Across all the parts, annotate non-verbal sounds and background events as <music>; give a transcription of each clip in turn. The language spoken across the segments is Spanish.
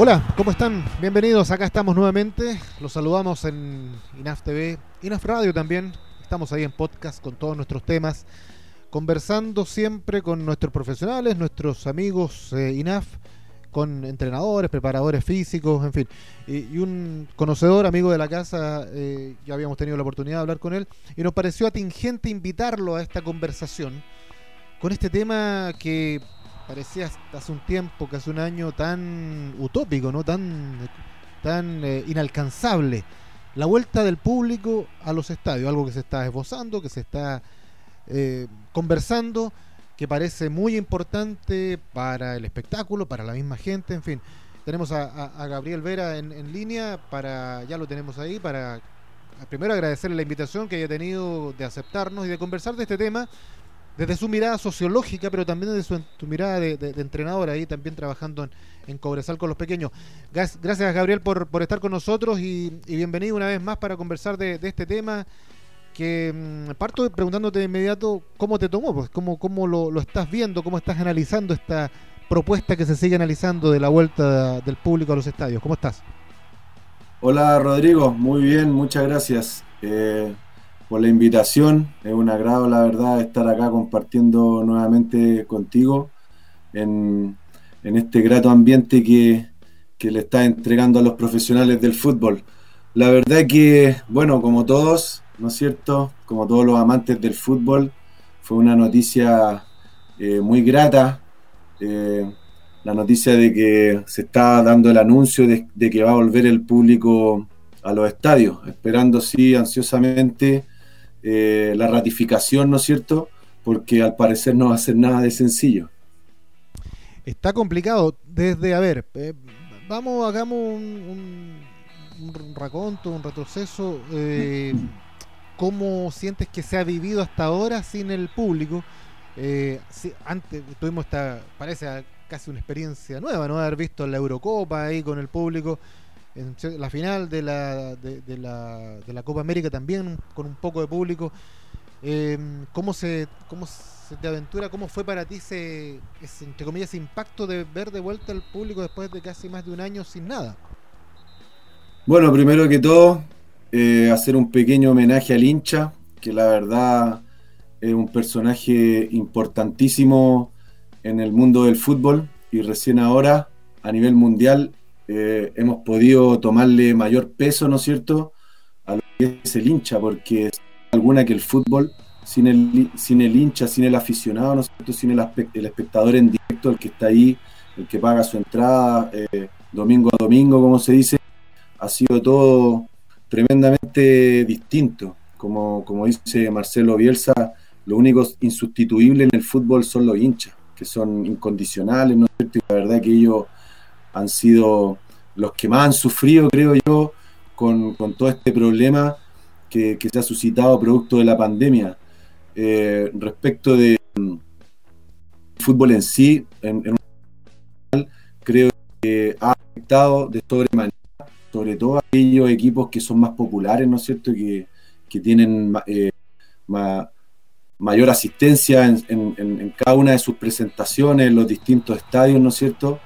Hola, ¿cómo están? Bienvenidos, acá estamos nuevamente. Los saludamos en INAF TV, INAF Radio también. Estamos ahí en podcast con todos nuestros temas, conversando siempre con nuestros profesionales, nuestros amigos eh, INAF, con entrenadores, preparadores físicos, en fin. Y, un conocedor, amigo de la casa, eh, ya habíamos tenido la oportunidad de hablar con él, y nos pareció atingente invitarlo a esta conversación con este tema que parecía hasta hace un tiempo, hace un año, tan utópico, ¿no? Tan, tan eh, inalcanzable. La vuelta del público a los estadios, algo que se está esbozando, que se está eh, conversando, que parece muy importante para el espectáculo, para la misma gente, en fin. Tenemos a, Gabriel Vera en, en, línea, para ya lo tenemos ahí, para primero agradecerle la invitación que haya tenido de aceptarnos y de conversar de este tema desde su mirada sociológica, pero también desde su, mirada de, entrenador, ahí también trabajando en, en Cobresal con los pequeños. Gracias, Gabriel, por, estar con nosotros y, bienvenido una vez más para conversar de, este tema. Que mm, parto preguntándote de inmediato cómo te tomó, pues cómo, lo, estás viendo, cómo estás analizando esta propuesta que se sigue analizando de la vuelta del público a los estadios. ¿Cómo estás? Hola Rodrigo, muy bien, muchas gracias. Eh, por la invitación. Es un agrado, la verdad, estar acá compartiendo nuevamente contigo en, este grato ambiente que, le está entregando a los profesionales del fútbol. La verdad que, bueno, como todos, ¿no es cierto? Como todos los amantes del fútbol, fue una noticia eh, muy grata. Eh, la noticia de que se está dando el anuncio de, de, que va a volver el público a los estadios, esperando sí ansiosamente eh, la ratificación, ¿no es cierto? Porque al parecer no va a ser nada de sencillo. Está complicado desde, a ver, eh, vamos, hagamos un, un, raconto, un retroceso. Eh, ¿Cómo sientes que se ha vivido hasta ahora sin el público? antes tuvimos esta, parece casi una experiencia nueva, ¿no? Haber visto la Eurocopa ahí con el público la final de la, de, la, de la Copa América también con un poco de público. Em, ¿cómo, se, ¿Cómo se te aventura? ¿Cómo fue para ti ese, entre comillas, impacto de ver de vuelta al público después de casi más de un año sin nada? Bueno, primero que todo, eh, hacer un pequeño homenaje al hincha, que la verdad es un personaje importantísimo en el mundo del fútbol y recién ahora a nivel mundial eh, hemos podido tomarle mayor peso, ¿no es cierto?, a lo que es el hincha, porque alguna que el fútbol, sin el, sin el hincha, sin el aficionado, ¿no es cierto?, sin el, el espectador en directo, el que está ahí, el que paga su entrada eh, domingo a domingo, como se dice, ha sido todo tremendamente distinto. Como, como dice Marcelo Bielsa, lo único insustituible en el fútbol son los hinchas, que son incondicionales, ¿no es cierto? Y la verdad que ellos han sido los que más han sufrido, creo yo, con, todo este problema que, se ha suscitado producto de la pandemia. Eh, respecto de mm, fútbol en sí, en, creo que ha afectado de sobremanera, sobre todo aquellos equipos que son más populares, ¿no es cierto?, que, tienen eh, mayor asistencia en, en, cada una de sus presentaciones en los distintos estadios, ¿no es cierto?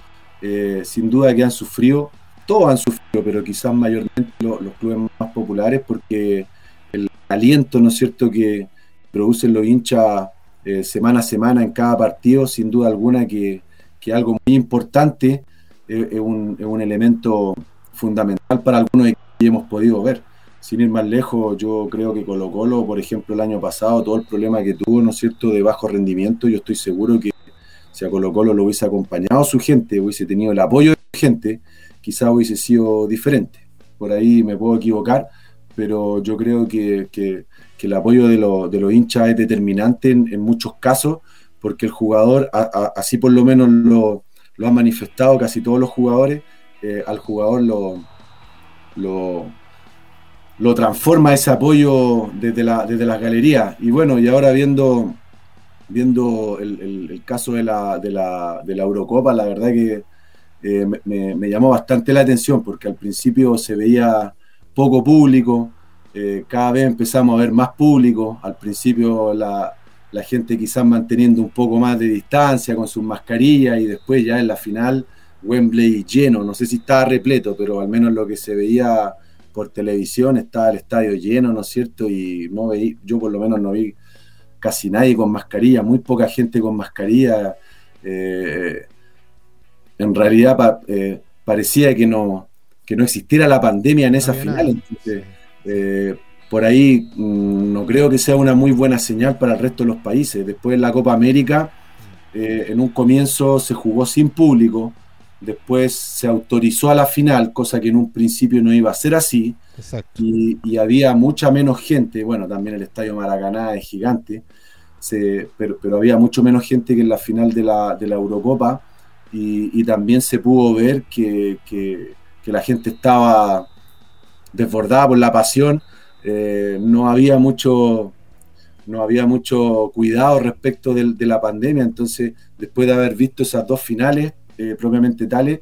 Eh, sin duda que han sufrido, todos han sufrido, pero quizás mayormente los, clubes más populares, porque el aliento, ¿no es cierto?, que producen los hinchas eh, semana a semana en cada partido, sin duda alguna que, que algo muy importante, eh, es, un, es, un, elemento fundamental para algunos que hemos podido ver. Sin ir más lejos, yo creo que Colo Colo, por ejemplo, el año pasado, todo el problema que tuvo, ¿no es cierto?, de bajo rendimiento, yo estoy seguro que si a Colo Colo lo hubiese acompañado su gente, hubiese tenido el apoyo de su gente, quizá hubiese sido diferente. Por ahí me puedo equivocar, pero yo creo que, el apoyo de, los hinchas es determinante en, muchos casos, porque el jugador, así por lo menos lo, lo han manifestado casi todos los jugadores, eh, al jugador lo, lo, transforma ese apoyo desde, la, desde las galerías. Y bueno, y ahora viendo viendo el, caso de la, de, la, de la, Eurocopa, la verdad que eh, me, llamó bastante la atención porque al principio se veía poco público, eh, cada vez empezamos a ver más público, al principio la, gente quizás manteniendo un poco más de distancia con sus mascarillas y después ya en la final Wembley lleno, no sé si estaba repleto, pero al menos lo que se veía por televisión estaba el estadio lleno, ¿no es cierto? Y no veí, yo por lo menos no vi casi nadie con mascarilla, muy poca gente con mascarilla. Eh, en realidad eh, parecía que no, que no existiera la pandemia en esa final. Eh, por ahí mm, no creo que sea una muy buena señal para el resto de los países. Después de la Copa América, en un comienzo se jugó sin público, después se autorizó a la final, cosa que en un principio no iba a ser así, y, había mucha menos gente, bueno, también el Estadio Maracaná es gigante, pero, pero, había mucho menos gente que en la final de la, de la Eurocopa, y, también se pudo ver que, que, la gente estaba desbordada por la pasión, eh, no había mucho no había mucho cuidado respecto de, de la pandemia, entonces después de haber visto esas dos finales, eh, propiamente tales,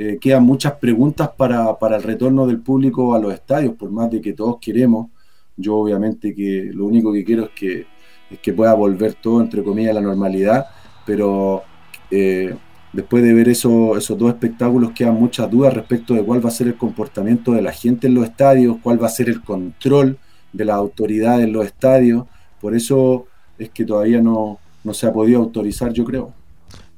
eh, quedan muchas preguntas para, el retorno del público a los estadios, por más de que todos queremos. Yo obviamente que lo único que quiero es que, es que pueda volver todo, entre comillas, a la normalidad, pero eh, después de ver eso, esos dos espectáculos quedan muchas dudas respecto de cuál va a ser el comportamiento de la gente en los estadios, cuál va a ser el control de la autoridad en los estadios. Por eso es que todavía no, no se ha podido autorizar, yo creo.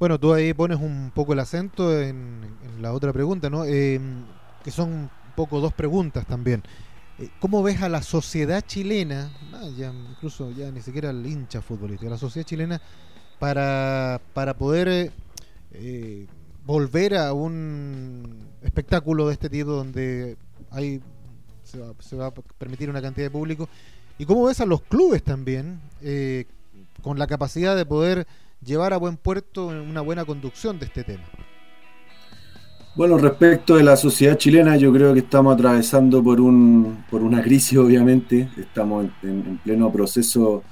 Bueno, tú ahí pones un poco el acento en, la otra pregunta, ¿no? Em, que son un poco dos preguntas también. Eh, ¿Cómo ves a la sociedad chilena, ya incluso ya ni siquiera el hincha futbolístico, la sociedad chilena para, para poder eh, eh, volver a un espectáculo de este tipo donde hay se va, se va, a permitir una cantidad de público? ¿Y cómo ves a los clubes también con la capacidad de poder llevar a buen puerto una buena conducción de este tema? Bueno, respecto de la sociedad chilena, yo creo que estamos atravesando por, un, por una crisis, obviamente. Estamos en, pleno proceso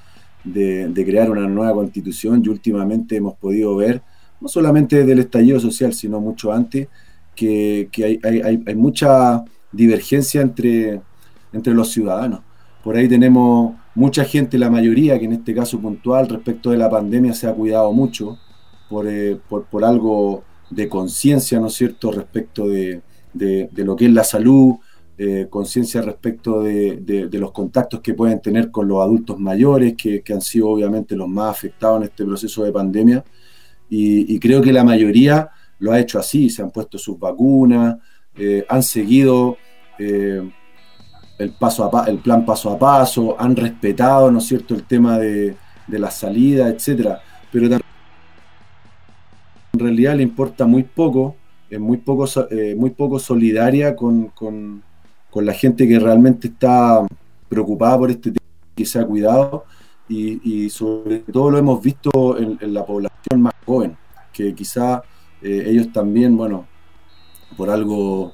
de, crear una nueva constitución y últimamente hemos podido ver, no solamente desde el estallido social, sino mucho antes, que, hay, mucha divergencia entre, entre los ciudadanos. Por ahí tenemos mucha gente, la mayoría, que en este caso puntual respecto de la pandemia se ha cuidado mucho por, eh, por, algo de conciencia, ¿no es cierto?, respecto de, lo que es la salud, eh, conciencia respecto de, los contactos que pueden tener con los adultos mayores, que, han sido obviamente los más afectados en este proceso de pandemia. Y, creo que la mayoría lo ha hecho así, se han puesto sus vacunas, eh, han seguido el, paso a, el plan paso a paso, han respetado, ¿no es cierto?, el tema de, la salida, etcétera. Pero en realidad le importa muy poco, es muy poco, eh, muy poco solidaria con, la gente que realmente está preocupada por este tema, que se ha cuidado, y, sobre todo lo hemos visto en, la población más joven, que quizá eh, ellos también, bueno, por algo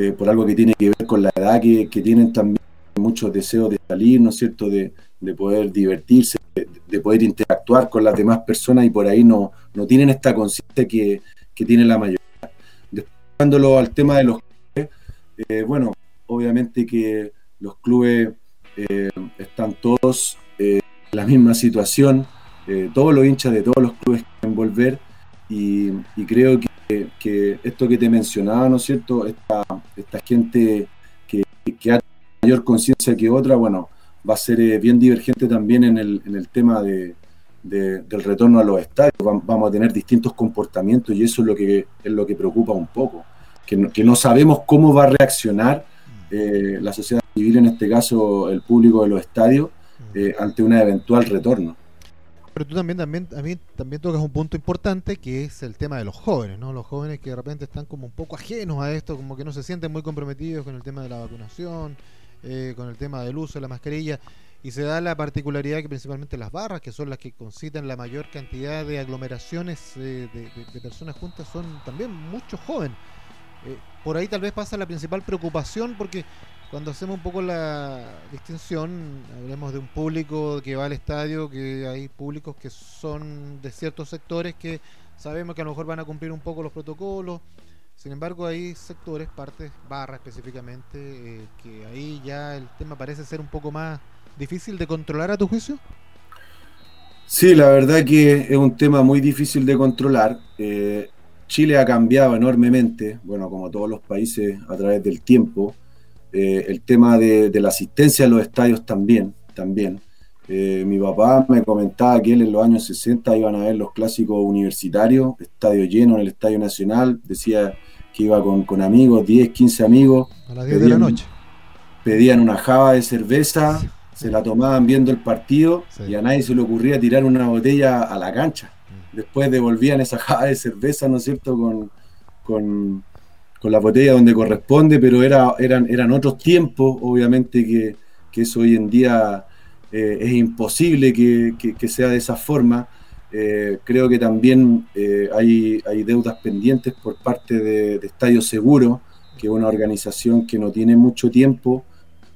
eh, por algo que tiene que ver con la edad que, tienen también muchos deseos de salir, ¿no es cierto?, de, poder divertirse, de, poder interactuar con las demás personas y por ahí no, no tienen esta conciencia que, tiene la mayoría. Después, al tema de los clubes, eh, bueno, obviamente que los clubes eh, están todos en la misma situación, todos los hinchas de todos los clubes quieren volver y creo que que, esto que te mencionaba, ¿no es cierto? Esta, esta gente que, que ha mayor conciencia que otra, bueno, va a ser eh, bien divergente también en el, en el tema de, del retorno a los estadios. Vamos a tener distintos comportamientos y eso es lo que, es lo que preocupa un poco, que no, que no sabemos cómo va a reaccionar eh, la sociedad civil, en este caso el público de los estadios, eh, ante un eventual retorno. Pero tú también, también, mí también tocas un punto importante que es el tema de los jóvenes, ¿no? Los jóvenes que de repente están como un poco ajenos a esto, como que no se sienten muy comprometidos con el tema de la vacunación, eh, con el tema del uso de la mascarilla. Y se da la particularidad que principalmente las barras, que son las que concitan la mayor cantidad de aglomeraciones eh, de, personas juntas, son también muchos jóvenes. Eh, por ahí tal vez pasa la principal preocupación porque cuando hacemos un poco la distinción, hablemos de un público que va al estadio, que hay públicos que son de ciertos sectores que sabemos que a lo mejor van a cumplir un poco los protocolos. Sin embargo, hay sectores, partes, barra específicamente, eh, que ahí ya el tema parece ser un poco más difícil de controlar a tu juicio. Sí, la verdad que es un tema muy difícil de controlar. Eh, Chile ha cambiado enormemente, bueno, como todos los países a través del tiempo. Eh, el tema de, la asistencia a los estadios también, también. Eh, mi papá me comentaba que él en los años 60 iban a ver los clásicos universitarios, estadio lleno en el Estadio Nacional, decía que iba con, amigos, 10, 15 amigos. A las 10 de la noche. Pedían una java de cerveza, se la tomaban viendo el partido y a nadie se le ocurría tirar una botella a la cancha después devolvían esa jada de cerveza, ¿no es cierto?, con, con, la botella donde corresponde, pero era, eran, eran otros tiempos, obviamente que, eso hoy en día eh, es imposible que, sea de esa forma. Eh, creo que también eh, hay, hay, deudas pendientes por parte de, Estadio Seguro, que es una organización que no tiene mucho tiempo,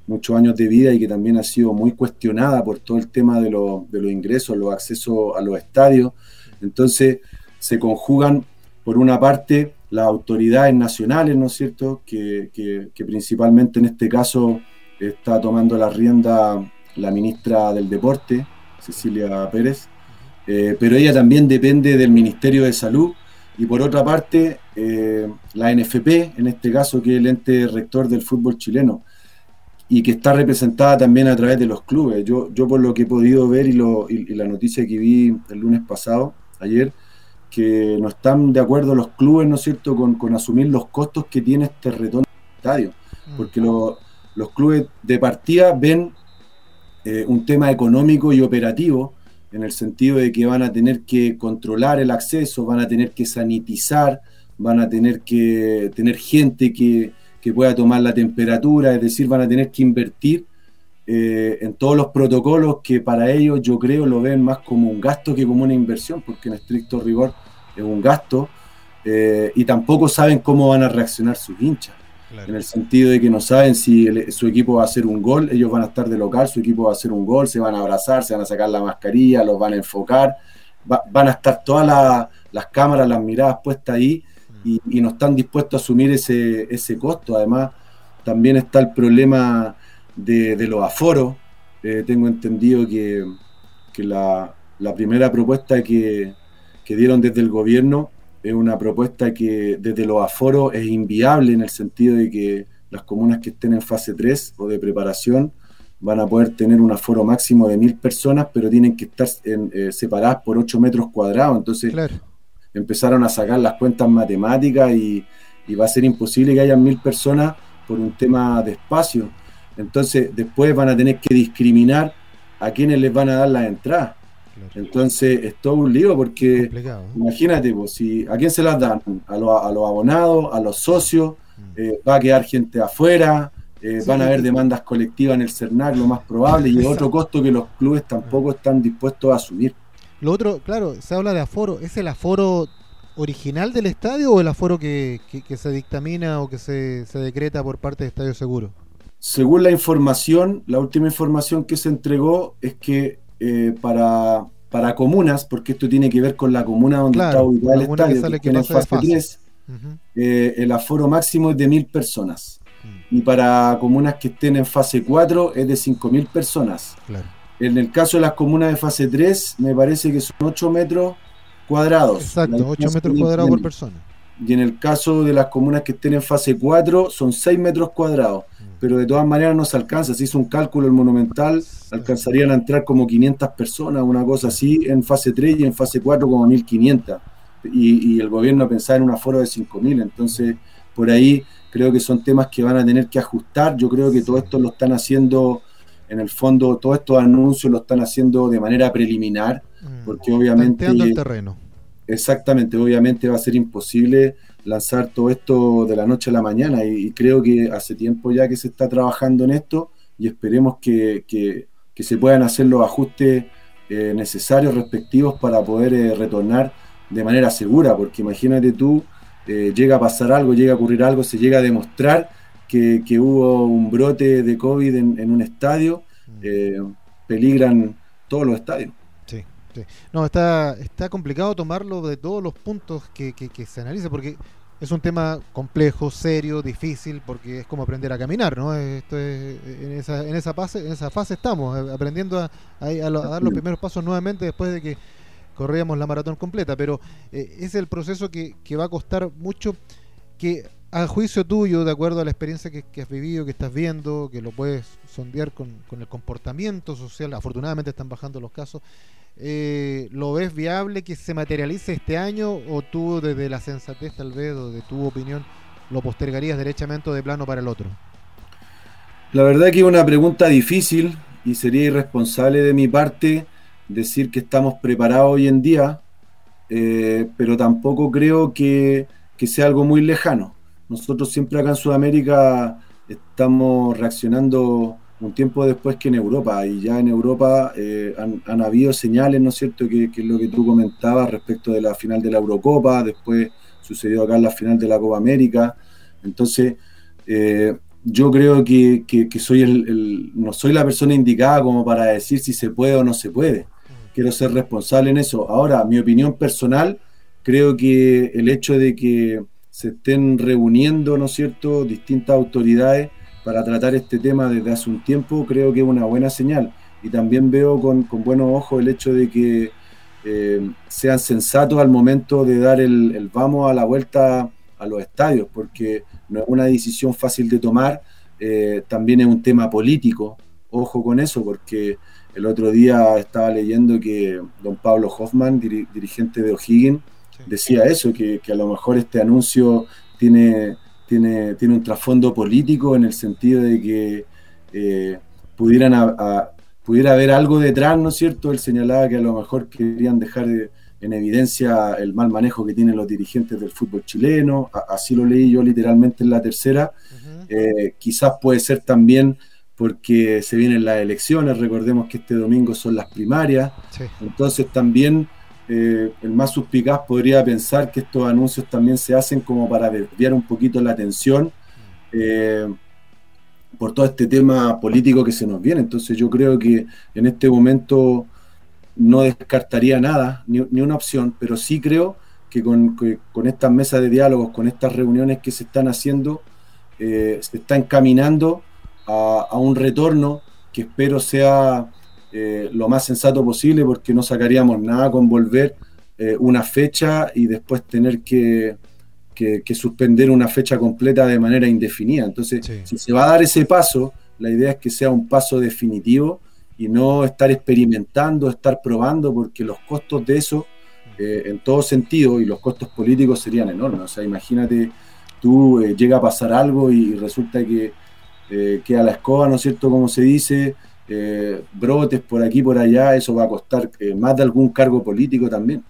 muchos años de vida y que también ha sido muy cuestionada por todo el tema de, de los ingresos, los accesos a los estadios. Entonces se conjugan, por una parte, las autoridades nacionales, ¿no es cierto?, que, principalmente en este caso está tomando la rienda la ministra del Deporte, Cecilia Pérez, eh, pero ella también depende del Ministerio de Salud y por otra parte eh, la NFP, en este caso que es el ente rector del fútbol chileno y que está representada también a través de los clubes. Yo, yo por lo que he podido ver y, y la noticia que vi el lunes pasado, ayer, que no están de acuerdo los clubes, ¿no es cierto?, con, asumir los costos que tiene este retorno al estadio. Mm. Porque los clubes de partida ven eh, un tema económico y operativo, en el sentido de que van a tener que controlar el acceso, van a tener que sanitizar, van a tener que tener gente que, que pueda tomar la temperatura, es decir, van a tener que invertir eh, en todos los protocolos que para ellos yo creo lo ven más como un gasto que como una inversión, porque en estricto rigor es un gasto, eh, y tampoco saben cómo van a reaccionar sus hinchas. En el sentido de que no saben si su equipo va a hacer un gol, ellos van a estar de local, su equipo va a hacer un gol, se van a abrazar, se van a sacar la mascarilla, los van a enfocar, van a estar todas las cámaras, las miradas puestas ahí y, y, no están dispuestos a asumir ese, ese costo. Además, también está el problema de, los aforos. Eh, tengo entendido que, la, primera propuesta que, dieron desde el gobierno es una propuesta que desde los aforos es inviable en el sentido de que las comunas que estén en fase 3 o de preparación van a poder tener un aforo máximo de mil personas, pero tienen que estar eh, separadas por 8 metros cuadrados. Entonces empezaron a sacar las cuentas matemáticas y, y va a ser imposible que haya mil personas por un tema de espacio. Entonces, después van a tener que discriminar a quienes les van a dar la entrada. Entonces, es todo un lío porque, imagínate, pues, si, ¿a quién se las dan? A, los, abonados, a los socios, mm. eh, va a quedar gente afuera, eh, van a haber demandas colectivas en el CERNAC, lo más probable, y otro costo que los clubes tampoco están dispuestos a asumir. Lo otro, claro, se habla de aforo, ¿es el aforo original del estadio o el aforo que, se dictamina o que se, se decreta por parte de Estadio Seguro? Según la información, la última información que se entregó es que eh, para, para comunas, porque esto tiene que ver con la comuna donde está ubicado el estadio, que, en fase 3, eh, el aforo máximo es de mil personas. Mm. Y para comunas que estén en fase 4 es de 5.000 personas. En el caso de las comunas de fase 3, me parece que son 8 metros cuadrados. Exacto, 8 metros cuadrados por persona. Y en el caso de las comunas que estén en fase 4, son 6 metros cuadrados pero de todas maneras no se alcanza. Se hizo un cálculo el Monumental, alcanzarían a entrar como 500 personas, una cosa así, en fase 3 y en fase 4 como 1500. Y, y el gobierno pensaba en un aforo de 5000. Entonces, por ahí creo que son temas que van a tener que ajustar. Yo creo que todo esto lo están haciendo, en el fondo, todos estos anuncios lo están haciendo de manera preliminar, mm. porque obviamente. el terreno. Exactamente, obviamente va a ser imposible lanzar todo esto de la noche a la mañana y, creo que hace tiempo ya que se está trabajando en esto y esperemos que, se puedan hacer los ajustes eh, necesarios, respectivos para poder eh, retornar de manera segura, porque imagínate tú, eh, llega a pasar algo, llega a ocurrir algo, se llega a demostrar que, hubo un brote de COVID en, un estadio, mm. peligran todos los estadios. No, está, está complicado tomarlo de todos los puntos que, se analiza, porque es un tema complejo, serio, difícil, porque es como aprender a caminar, ¿no? Esto es, en, esa, en, esa fase, en esa fase estamos, eh, aprendiendo a, dar los primeros pasos nuevamente después de que corríamos la maratón completa, pero eh, es el proceso que, va a costar mucho, que a juicio tuyo, de acuerdo a la experiencia que, has vivido, que estás viendo, que lo puedes sondear con, el comportamiento social, afortunadamente están bajando los casos, eh, ¿lo ves viable que se materialice este año o tú desde la sensatez tal vez o de tu opinión lo postergarías derechamente de plano para el otro? La verdad que es una pregunta difícil y sería irresponsable de mi parte decir que estamos preparados hoy en día, eh, pero tampoco creo que, sea algo muy lejano. Nosotros siempre acá en Sudamérica estamos reaccionando un tiempo después que en Europa, y ya en Europa eh, han, habido señales, ¿no es cierto?, que, es lo que tú comentabas respecto de la final de la Eurocopa, después sucedió acá en la final de la Copa América. Entonces, eh, yo creo que, soy el, no soy la persona indicada como para decir si se puede o no se puede quiero ser responsable en eso. Ahora, mi opinión personal, creo que el hecho de que se estén reuniendo, ¿no es cierto?, distintas autoridades para tratar este tema desde hace un tiempo, creo que es una buena señal. Y también veo con, buenos ojos el hecho de que eh, sean sensatos al momento de dar el, vamos a la vuelta a los estadios, porque no es una decisión fácil de tomar, eh, también es un tema político, ojo con eso, porque el otro día estaba leyendo que don Pablo Hoffman, dirigente de O'Higgins, decía eso, que, a lo mejor este anuncio tiene, tiene, tiene un trasfondo político en el sentido de que eh, pudieran pudiera haber algo detrás, ¿no es cierto? Él señalaba que a lo mejor querían dejar en evidencia el mal manejo que tienen los dirigentes del fútbol chileno, así lo leí yo literalmente en la tercera. Eh, quizás puede ser también porque se vienen las elecciones, recordemos que este domingo son las primarias, entonces también eh, el más suspicaz podría pensar que estos anuncios también se hacen como para desviar un poquito la atención eh, por todo este tema político que se nos viene. Entonces yo creo que en este momento no descartaría nada, ni, una opción, pero sí creo que con, estas mesas de diálogos, con estas reuniones que se están haciendo, eh, se está encaminando a, un retorno que espero sea eh, lo más sensato posible porque no sacaríamos nada con volver eh, una fecha y después tener que, suspender una fecha completa de manera indefinida. Entonces, si se va a dar ese paso, la idea es que sea un paso definitivo y no estar experimentando, estar probando, porque los costos de eso, eh, en todo sentido, y los costos políticos serían enormes. O sea, imagínate, tú llega a pasar algo y resulta que eh, que a la escoba, ¿no es cierto? Como se dice, eh, brotes por aquí, por allá, eso va a costar eh, más de algún cargo político también.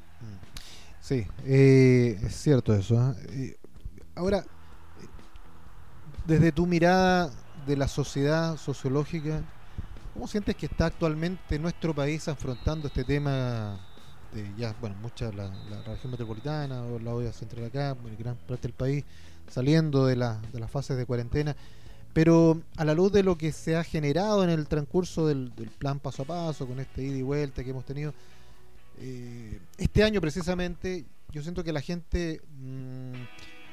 Sí, es cierto eso. ahora, desde tu mirada de la sociedad sociológica, ¿cómo sientes que está actualmente nuestro país afrontando este tema de ya, bueno, mucha la, región metropolitana o la olla central acá, gran parte del país, saliendo de, la, de las fases de cuarentena? Pero a la luz de lo que se ha generado en el transcurso del, plan paso a paso, con este ida y vuelta que hemos tenido, eh, este año precisamente, yo siento que la gente, mm,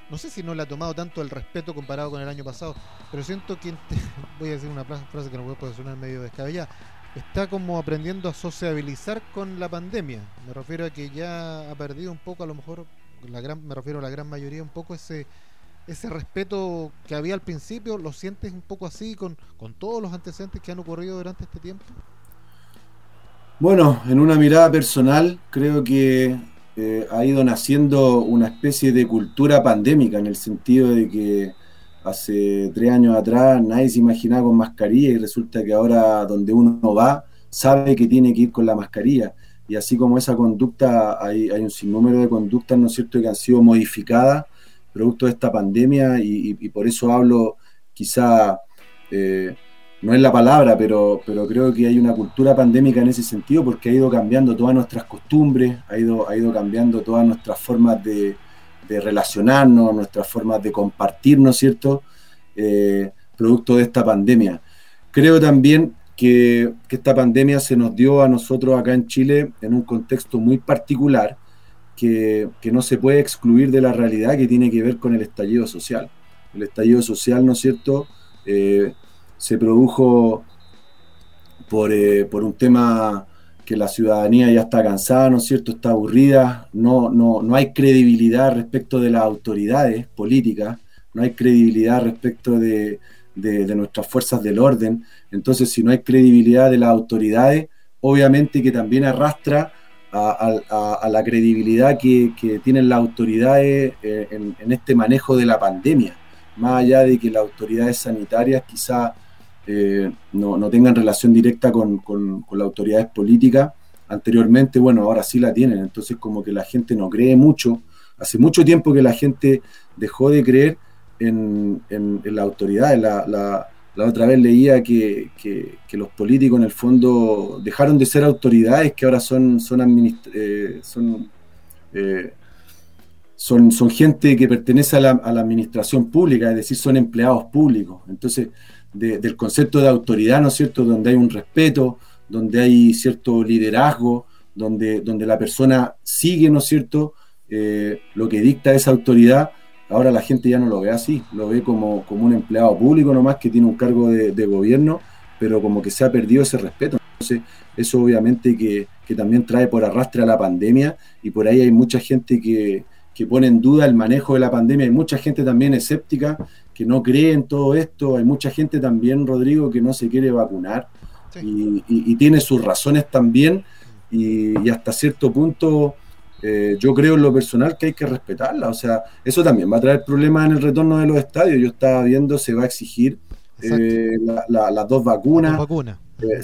no sé si no le ha tomado tanto el respeto comparado con el año pasado, pero siento que, <laughs> voy a decir una frase que no puede sonar medio descabellada, está como aprendiendo a sociabilizar con la pandemia. Me refiero a que ya ha perdido un poco, a lo mejor, la gran, me refiero a la gran mayoría, un poco ese ese respeto que había al principio, ¿lo sientes un poco así con, todos los antecedentes que han ocurrido durante este tiempo? Bueno, en una mirada personal, creo que eh, ha ido naciendo una especie de cultura pandémica en el sentido de que hace tres años atrás nadie se imaginaba con mascarilla y resulta que ahora donde uno va sabe que tiene que ir con la mascarilla. Y así como esa conducta, hay, hay un sinnúmero de conductas, ¿no es cierto?, que han sido modificadas producto de esta pandemia y, por eso hablo quizá, eh, no es la palabra, pero, pero creo que hay una cultura pandémica en ese sentido porque ha ido cambiando todas nuestras costumbres, ha ido, ha ido cambiando todas nuestras formas de, relacionarnos, nuestras formas de compartir, ¿no es cierto?, eh, producto de esta pandemia. Creo también que, que esta pandemia se nos dio a nosotros acá en Chile en un contexto muy particular, que, no se puede excluir de la realidad que tiene que ver con el estallido social. El estallido social, ¿no es cierto?, eh, se produjo por, eh, por, un tema que la ciudadanía ya está cansada, ¿no es cierto? Está aburrida, no, no, no hay credibilidad respecto de las autoridades políticas, no hay credibilidad respecto de, de, nuestras fuerzas del orden. Entonces, si no hay credibilidad de las autoridades, obviamente que también arrastra a, la credibilidad que, tienen las autoridades eh, en, este manejo de la pandemia, más allá de que las autoridades sanitarias quizá eh, no, tengan relación directa con, con, las autoridades políticas. Anteriormente, bueno, ahora sí la tienen, entonces como que la gente no cree mucho. Hace mucho tiempo que la gente dejó de creer en, en, la autoridad. La, la, otra vez leía que, los políticos en el fondo dejaron de ser autoridades, que ahora son, son, eh, son, eh, son, son, gente que pertenece a la, a la administración pública, es decir, son empleados públicos. Entonces, del concepto de autoridad, ¿no es cierto?, donde hay un respeto, donde hay cierto liderazgo, donde, donde la persona sigue, ¿no es cierto?, eh, lo que dicta esa autoridad, ahora la gente ya no lo ve así, lo ve como, como un empleado público nomás que tiene un cargo de, gobierno, pero como que se ha perdido ese respeto. Entonces, eso obviamente que, que también trae por arrastre a la pandemia y por ahí hay mucha gente que, que pone en duda el manejo de la pandemia, hay mucha gente también escéptica que no cree en todo esto. Hay mucha gente también, Rodrigo, que no se quiere vacunar y, tiene sus razones también y, hasta cierto punto eh, yo creo en lo personal que hay que respetarla. O sea, eso también va a traer problemas en el retorno de los estadios. Yo estaba viendo, se va a exigir eh, las dos vacunas. Eh,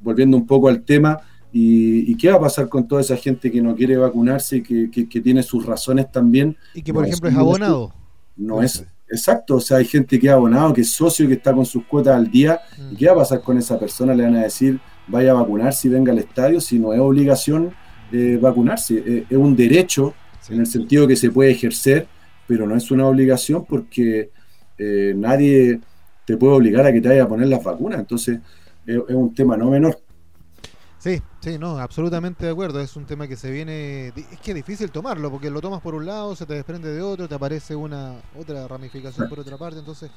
volviendo un poco al tema. Y, qué va a pasar con toda esa gente que no quiere vacunarse y que, tiene sus razones también? Y que, por ejemplo, es abonado. No es, Exacto, o sea, hay gente que ha abonado, que es socio, que está con sus cuotas al día. ¿Y qué va a pasar con esa persona? Le van a decir, vaya a vacunarse y venga al estadio, si no es obligación eh, vacunarse, eh, es un derecho en el sentido que se puede ejercer, pero no es una obligación porque eh, nadie te puede obligar a que te vaya a poner las vacunas. Entonces, es un tema no menor. Sí, sí, no, absolutamente de acuerdo. Es un tema que se viene. Es que es difícil tomarlo, porque lo tomas por un lado, se te desprende de otro, te aparece una otra ramificación por otra parte. Entonces,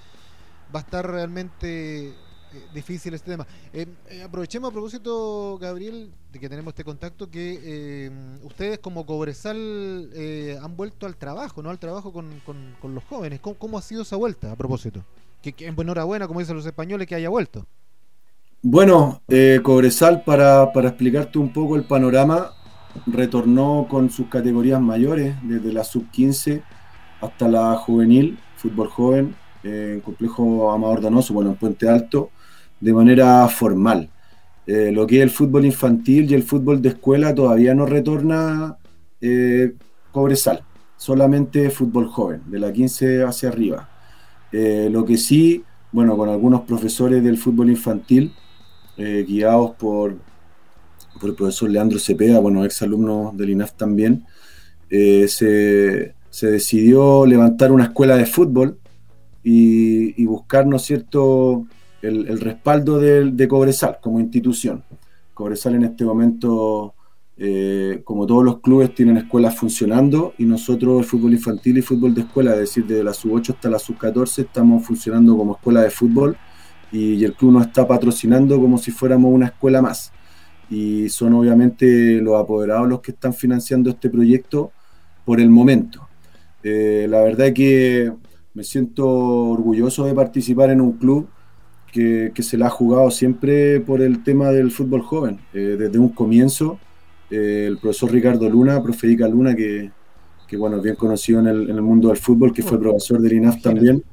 va a estar realmente eh, difícil este tema. Eh, eh, aprovechemos a propósito, Gabriel, de que tenemos este contacto, que ustedes como Cobresal han vuelto al trabajo, ¿no? Al trabajo con, con, los jóvenes. ¿Cómo, ha sido esa vuelta, a propósito? Que, que enhorabuena, como dicen los españoles, que haya vuelto. Bueno, eh, Cobresal, para, para, explicarte un poco el panorama, retornó con sus categorías mayores, desde la sub-15 hasta la juvenil, fútbol joven, eh, en complejo Amador Danoso, bueno, en Puente Alto, de manera formal. Eh, lo que es el fútbol infantil y el fútbol de escuela todavía no retorna Cobresal, solamente fútbol joven, de la 15 hacia arriba. lo que sí, bueno, con algunos profesores del fútbol infantil, eh, guiados por, por, el profesor Leandro Cepeda, bueno, ex alumno del INAF también, eh, se, decidió levantar una escuela de fútbol y, buscar, ¿no es cierto?, el, respaldo de, de, Cobresal como institución. Cobresal en este momento, eh, como todos los clubes, tienen escuelas funcionando y nosotros, el fútbol infantil y fútbol de escuela, es decir, desde la sub-8 hasta la sub-14, estamos funcionando como escuela de fútbol y, el club nos está patrocinando como si fuéramos una escuela más. Y son obviamente los apoderados los que están financiando este proyecto por el momento. Eh, la verdad es que me siento orgulloso de participar en un club que, se la ha jugado siempre por el tema del fútbol joven. Eh, desde un comienzo, eh, el profesor Ricardo Luna, profe Luna, que, bueno, es bien conocido en el, mundo del fútbol, que fue profesor del INAF también.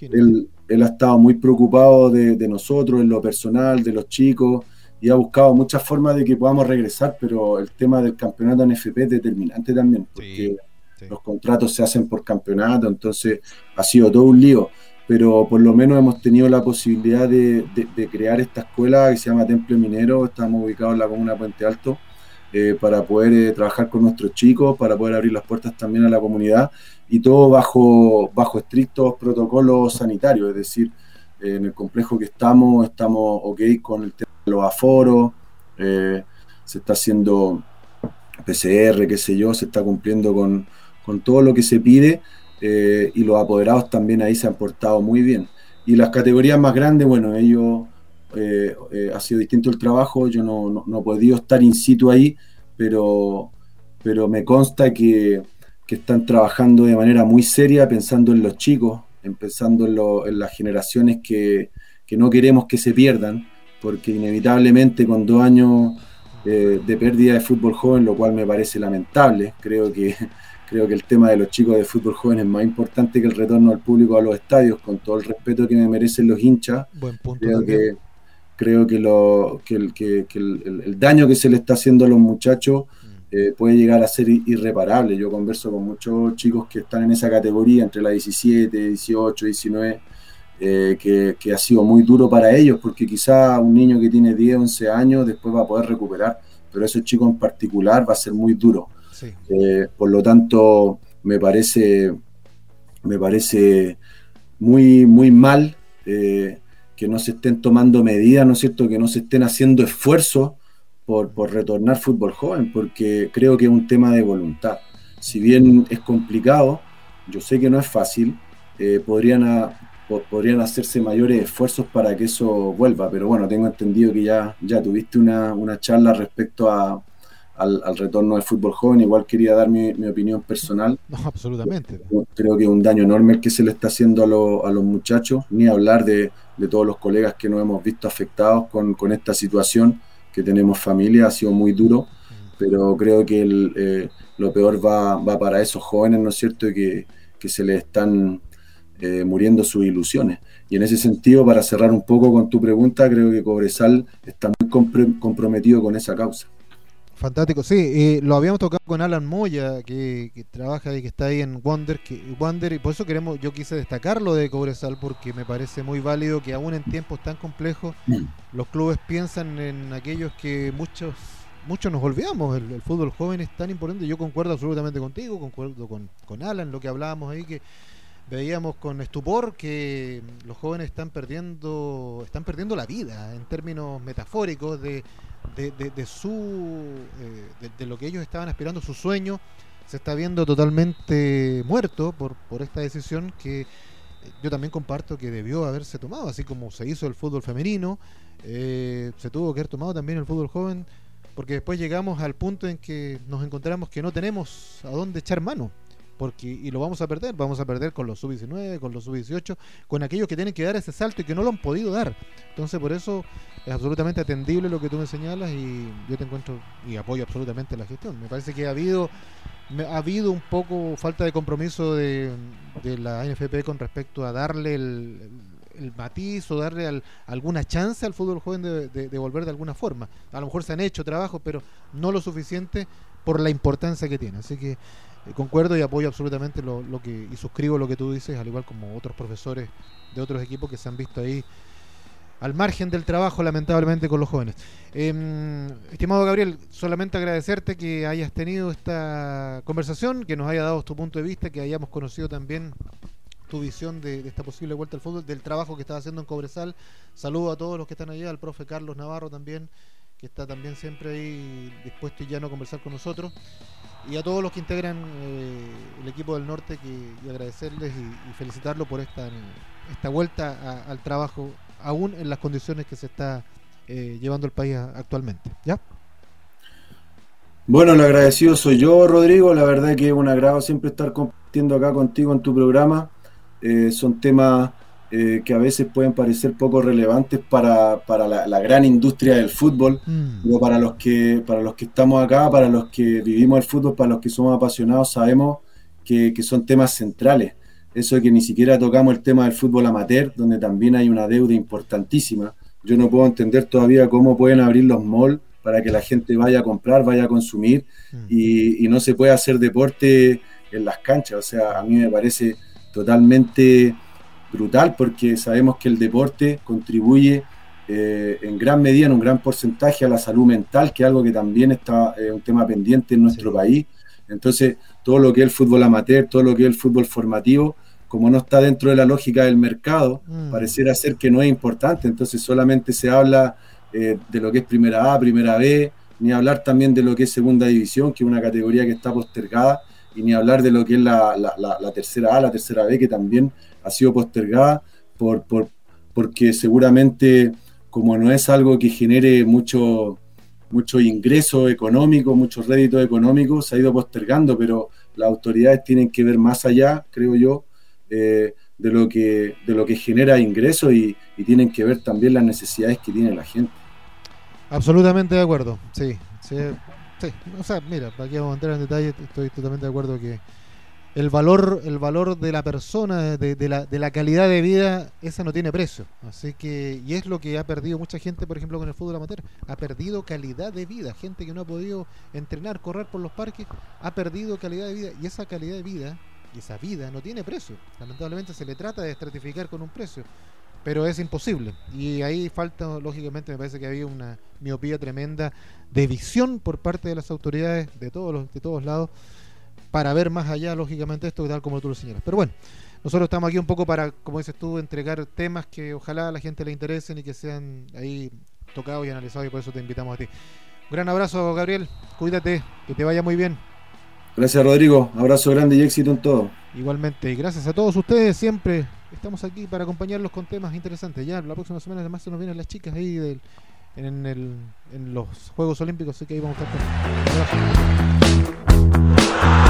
Él, él ha estado muy preocupado de, nosotros, en lo personal, de los chicos, y ha buscado muchas formas de que podamos regresar, pero el tema del campeonato en FP es determinante también, porque los contratos se hacen por campeonato, entonces ha sido todo un lío, pero por lo menos hemos tenido la posibilidad de, crear esta escuela que se llama Templo Minero, estamos ubicados en la comuna Puente Alto, eh, para poder eh, trabajar con nuestros chicos, para poder abrir las puertas también a la comunidad y todo bajo, bajo estrictos protocolos sanitarios, es decir, eh, en el complejo que estamos, estamos ok con el tema de los aforos, se está haciendo PCR, qué sé yo, se está cumpliendo con, todo lo que se pide eh, y los apoderados también ahí se han portado muy bien. Y las categorías más grandes, bueno, ellos eh, eh, ha sido distinto el trabajo, yo no, no, he podido estar in situ ahí, pero, pero me consta que, están trabajando de manera muy seria, pensando en los chicos, pensando en, las generaciones que, no queremos que se pierdan, porque inevitablemente con dos años eh, de pérdida de fútbol joven, lo cual me parece lamentable, creo que Creo que el tema de los chicos de fútbol joven es más importante que el retorno al público a los estadios, con todo el respeto que me merecen los hinchas. Buen punto creo que creo que, lo, que, el, que, el, daño que se le está haciendo a los muchachos mm. eh, puede llegar a ser irreparable. Yo converso con muchos chicos que están en esa categoría, entre la 17, 18, 19, que, que, ha sido muy duro para ellos, porque quizá un niño que tiene 10, 11 años después va a poder recuperar, pero ese chico en particular va a ser muy duro. Eh, por lo tanto, me parece, me parece muy, muy mal eh, que no se estén tomando medidas, ¿no es cierto? Que no se estén haciendo esfuerzos por, retornar fútbol joven, porque creo que es un tema de voluntad. Si bien es complicado, yo sé que no es fácil, eh, podrían, podrían hacerse mayores esfuerzos para que eso vuelva, pero bueno, tengo entendido que ya, ya tuviste una, una charla respecto a, al, retorno del fútbol joven. Igual quería dar mi, opinión personal. No, absolutamente. Creo que es un daño enorme el que se le está haciendo a, los muchachos, ni hablar de, todos los colegas que nos hemos visto afectados con, esta situación, que tenemos familia, ha sido muy duro, pero creo que eh, lo peor va, va, para esos jóvenes, ¿no es cierto?, que, que se les están eh, muriendo sus ilusiones. Y en ese sentido, para cerrar un poco con tu pregunta, creo que Cobresal está muy comprometido con esa causa. Fantástico, sí, lo habíamos tocado con Alan Moya, que, trabaja y que está ahí en Wonder, que, Wonder, y por eso queremos, yo quise destacarlo de Cobresal, porque me parece muy válido que aún en tiempos tan complejos, mm. los clubes piensan en aquellos que muchos muchos nos olvidamos, el, fútbol joven es tan importante, yo concuerdo absolutamente contigo, concuerdo con, con Alan, lo que hablábamos ahí, que veíamos con estupor que los jóvenes están perdiendo, están perdiendo la vida en términos metafóricos de, de, su eh, de, lo que ellos estaban aspirando, su sueño. Se está viendo totalmente muerto por, por esta decisión que yo también comparto que debió haberse tomado, así como se hizo el fútbol femenino, eh, se tuvo que haber tomado también el fútbol joven, porque después llegamos al punto en que nos encontramos que no tenemos a dónde echar mano porque y lo vamos a perder, vamos a perder con los sub-19, con los sub-18, con aquellos que tienen que dar ese salto y que no lo han podido dar. Entonces, por eso es absolutamente atendible lo que tú me señalas y yo te encuentro y apoyo absolutamente la gestión. Me parece que ha habido ha habido un poco falta de compromiso de, la NFP con respecto a darle el, matiz o darle alguna chance al fútbol joven de, de, volver de alguna forma. A lo mejor se han hecho trabajos, pero no lo suficiente por la importancia que tiene. Así que eh, concuerdo y apoyo absolutamente lo, que y suscribo lo que tú dices, al igual como otros profesores de otros equipos que se han visto ahí al margen del trabajo, lamentablemente, con los jóvenes. Em, estimado Gabriel, solamente agradecerte que hayas tenido esta conversación, que nos haya dado tu punto de vista, que hayamos conocido también tu visión de, esta posible vuelta al fútbol, del trabajo que estás haciendo en Cobresal. Saludo a todos los que están allá, al profe Carlos Navarro también, que está también siempre ahí dispuesto y ya no conversar con nosotros y a todos los que integran eh, el equipo del norte que, y agradecerles y, felicitarlo por esta, esta vuelta al trabajo, aún en las condiciones que se está eh, llevando el país actualmente. ¿Ya? Bueno, lo agradecido soy yo, Rodrigo. La verdad que es un agrado siempre estar compartiendo acá contigo en tu programa. Eh, son temas eh, que a veces pueden parecer poco relevantes para, la, gran industria del fútbol, mm. para los, que, para los que estamos acá, para los que vivimos el fútbol, para los que somos apasionados, sabemos que, son temas centrales. Eso de que ni siquiera tocamos el tema del fútbol amateur, donde también hay una deuda importantísima. Yo no puedo entender todavía cómo pueden abrir los malls para que la gente vaya a comprar, vaya a consumir mm. y, y no se puede hacer deporte en las canchas. O sea, a mí me parece totalmente brutal porque sabemos que el deporte contribuye eh, en gran medida, en un gran porcentaje a la salud mental, que es algo que también está eh, un tema pendiente en nuestro país. Entonces, todo lo que es el fútbol amateur, todo lo que es el fútbol formativo, como no está dentro de la lógica del mercado, mm. pareciera ser que no es importante. Entonces, solamente se habla eh, de lo que es primera A, primera B, ni hablar también de lo que es segunda división, que es una categoría que está postergada, y ni hablar de lo que es la, la tercera A, la tercera B, que también ha sido postergada por, por, porque seguramente como no es algo que genere mucho, mucho ingreso económico, muchos réditos económicos, se ha ido postergando, pero las autoridades tienen que ver más allá, creo yo, eh, de, lo que, de lo que genera ingresos y, tienen que ver también las necesidades que tiene la gente. Absolutamente de acuerdo, sí. sí, sí. O sea, mira, para que vamos a entrar en detalle, estoy totalmente de acuerdo que el valor, el valor de la persona, de, la, de la calidad de vida, esa no tiene precio. Así que, y es lo que ha perdido mucha gente, por ejemplo, con el fútbol amateur. Ha perdido calidad de vida. Gente que no ha podido entrenar, correr por los parques, ha perdido calidad de vida. Y esa calidad de vida, y esa vida, no tiene precio. Lamentablemente se le trata de estratificar con un precio. Pero es imposible. Y ahí falta, lógicamente, me parece que había una miopía tremenda de visión por parte de las autoridades de todos los, de todos lados para ver más allá, lógicamente, esto, tal como tú lo señalas. Pero bueno, nosotros estamos aquí un poco para, como dices tú, entregar temas que ojalá a la gente le interesen y que sean ahí tocados y analizados, y por eso te invitamos a ti. Un gran abrazo, Gabriel. Cuídate, que te vaya muy bien. Gracias, Rodrigo. Abrazo grande y éxito en todo. Igualmente, y gracias a todos ustedes. Siempre estamos aquí para acompañarlos con temas interesantes. Ya la próxima semana, además, se nos vienen las chicas ahí del, en, el, en los Juegos Olímpicos, así que ahí vamos a estar.